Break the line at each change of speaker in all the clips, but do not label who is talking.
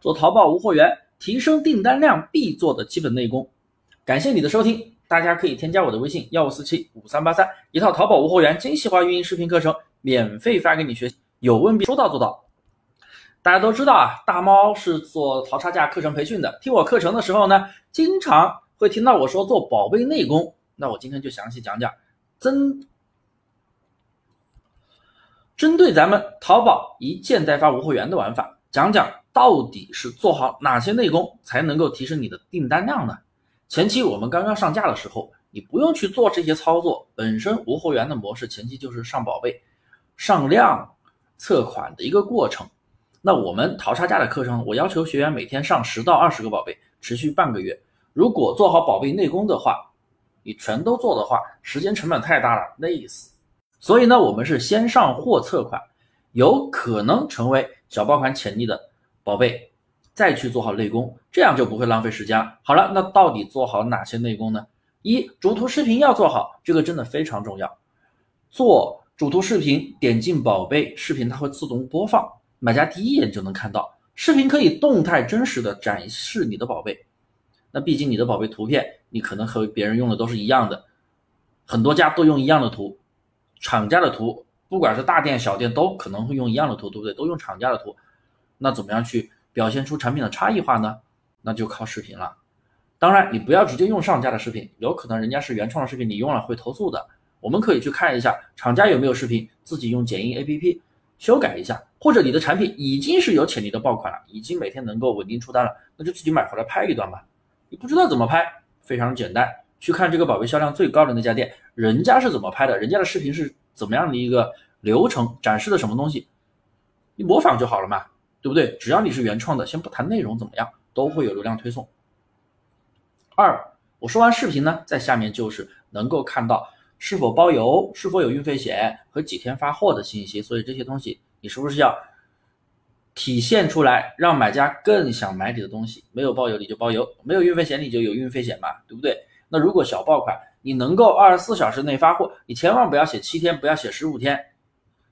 做淘宝无货源，提升订单量必做的基本内功。感谢你的收听，大家可以添加我的微信幺五四七五三八三，一套淘宝无货源精细化运营视频课程，免费发给你学习，有问必说到做到。大家都知道啊，大猫是做淘差价课程培训的，听我课程的时候呢，经常会听到我说做宝贝内功。那我今天就详细讲讲，针针对咱们淘宝一件代发无货源的玩法。讲讲到底是做好哪些内功才能够提升你的订单量呢？前期我们刚刚上架的时候，你不用去做这些操作，本身无货源的模式前期就是上宝贝、上量、测款的一个过程。那我们淘差价的课程，我要求学员每天上十到二十个宝贝，持续半个月。如果做好宝贝内功的话，你全都做的话，时间成本太大了，累死。所以呢，我们是先上货测款。有可能成为小爆款潜力的宝贝，再去做好内功，这样就不会浪费时间了。好了，那到底做好哪些内功呢？一主图视频要做好，这个真的非常重要。做主图视频，点进宝贝视频，它会自动播放，买家第一眼就能看到。视频可以动态真实的展示你的宝贝。那毕竟你的宝贝图片，你可能和别人用的都是一样的，很多家都用一样的图，厂家的图。不管是大店小店，都可能会用一样的图，对不对？都用厂家的图，那怎么样去表现出产品的差异化呢？那就靠视频了。当然，你不要直接用上架的视频，有可能人家是原创的视频，你用了会投诉的。我们可以去看一下厂家有没有视频，自己用剪映 APP 修改一下，或者你的产品已经是有潜力的爆款了，已经每天能够稳定出单了，那就自己买回来拍一段吧。你不知道怎么拍，非常简单，去看这个宝贝销量最高的那家店，人家是怎么拍的，人家的视频是。怎么样的一个流程展示的什么东西，你模仿就好了嘛，对不对？只要你是原创的，先不谈内容怎么样，都会有流量推送。二，我说完视频呢，在下面就是能够看到是否包邮、是否有运费险和几天发货的信息。所以这些东西你是不是要体现出来，让买家更想买你的东西？没有包邮你就包邮，没有运费险你就有运费险嘛，对不对？那如果小爆款。你能够二十四小时内发货，你千万不要写七天，不要写十五天，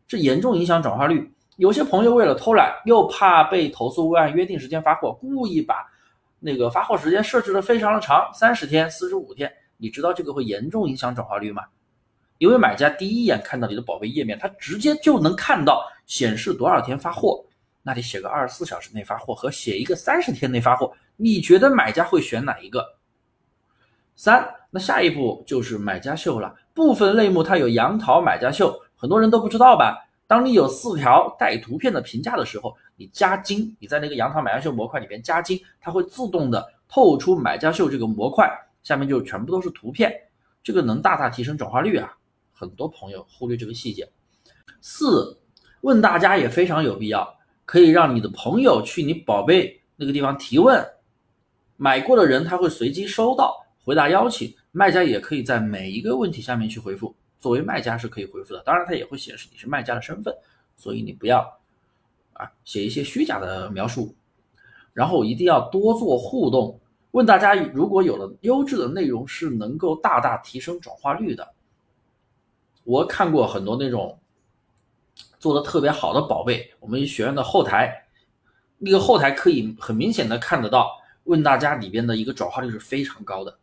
这严重影响转化率。有些朋友为了偷懒，又怕被投诉，未按约定时间发货，故意把那个发货时间设置的非常的长，三十天、四十五天。你知道这个会严重影响转化率吗？因为买家第一眼看到你的宝贝页面，他直接就能看到显示多少天发货。那你写个二十四小时内发货和写一个三十天内发货，你觉得买家会选哪一个？三，那下一步就是买家秀了。部分类目它有杨桃买家秀，很多人都不知道吧？当你有四条带图片的评价的时候，你加精，你在那个杨桃买家秀模块里边加精，它会自动的透出买家秀这个模块，下面就全部都是图片，这个能大大提升转化率啊！很多朋友忽略这个细节。四，问大家也非常有必要，可以让你的朋友去你宝贝那个地方提问，买过的人他会随机收到。回答邀请，卖家也可以在每一个问题下面去回复。作为卖家是可以回复的，当然它也会显示你是卖家的身份，所以你不要啊写一些虚假的描述。然后一定要多做互动，问大家如果有了优质的内容是能够大大提升转化率的。我看过很多那种做的特别好的宝贝，我们学院的后台那个后台可以很明显的看得到，问大家里边的一个转化率是非常高的。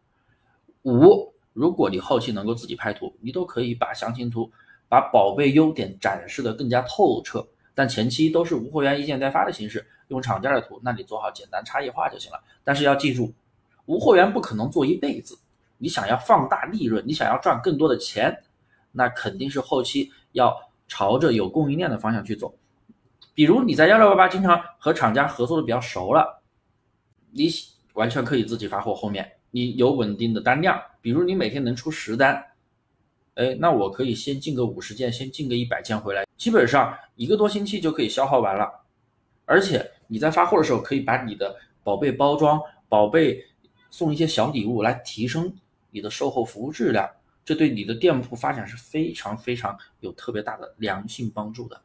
五，如果你后期能够自己拍图，你都可以把详情图、把宝贝优点展示的更加透彻。但前期都是无货源一件代发的形式，用厂家的图，那你做好简单差异化就行了。但是要记住，无货源不可能做一辈子。你想要放大利润，你想要赚更多的钱，那肯定是后期要朝着有供应链的方向去走。比如你在幺六八八经常和厂家合作的比较熟了，你完全可以自己发货后面。你有稳定的单量，比如你每天能出十单，哎，那我可以先进个五十件，先进个一百件回来，基本上一个多星期就可以消耗完了。而且你在发货的时候，可以把你的宝贝包装、宝贝送一些小礼物来提升你的售后服务质量，这对你的店铺发展是非常非常有特别大的良性帮助的。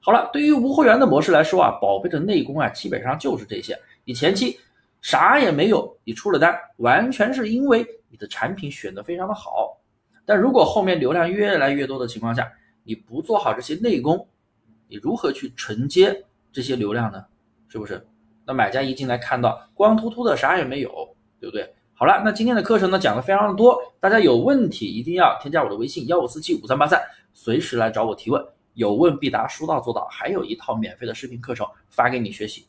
好了，对于无货源的模式来说啊，宝贝的内功啊，基本上就是这些，你前期。啥也没有，你出了单，完全是因为你的产品选的非常的好。但如果后面流量越来越多的情况下，你不做好这些内功，你如何去承接这些流量呢？是不是？那买家一进来看到光秃秃的啥也没有，对不对？好了，那今天的课程呢讲的非常的多，大家有问题一定要添加我的微信幺五四七五三八三，随时来找我提问，有问必答，说到做到，还有一套免费的视频课程发给你学习。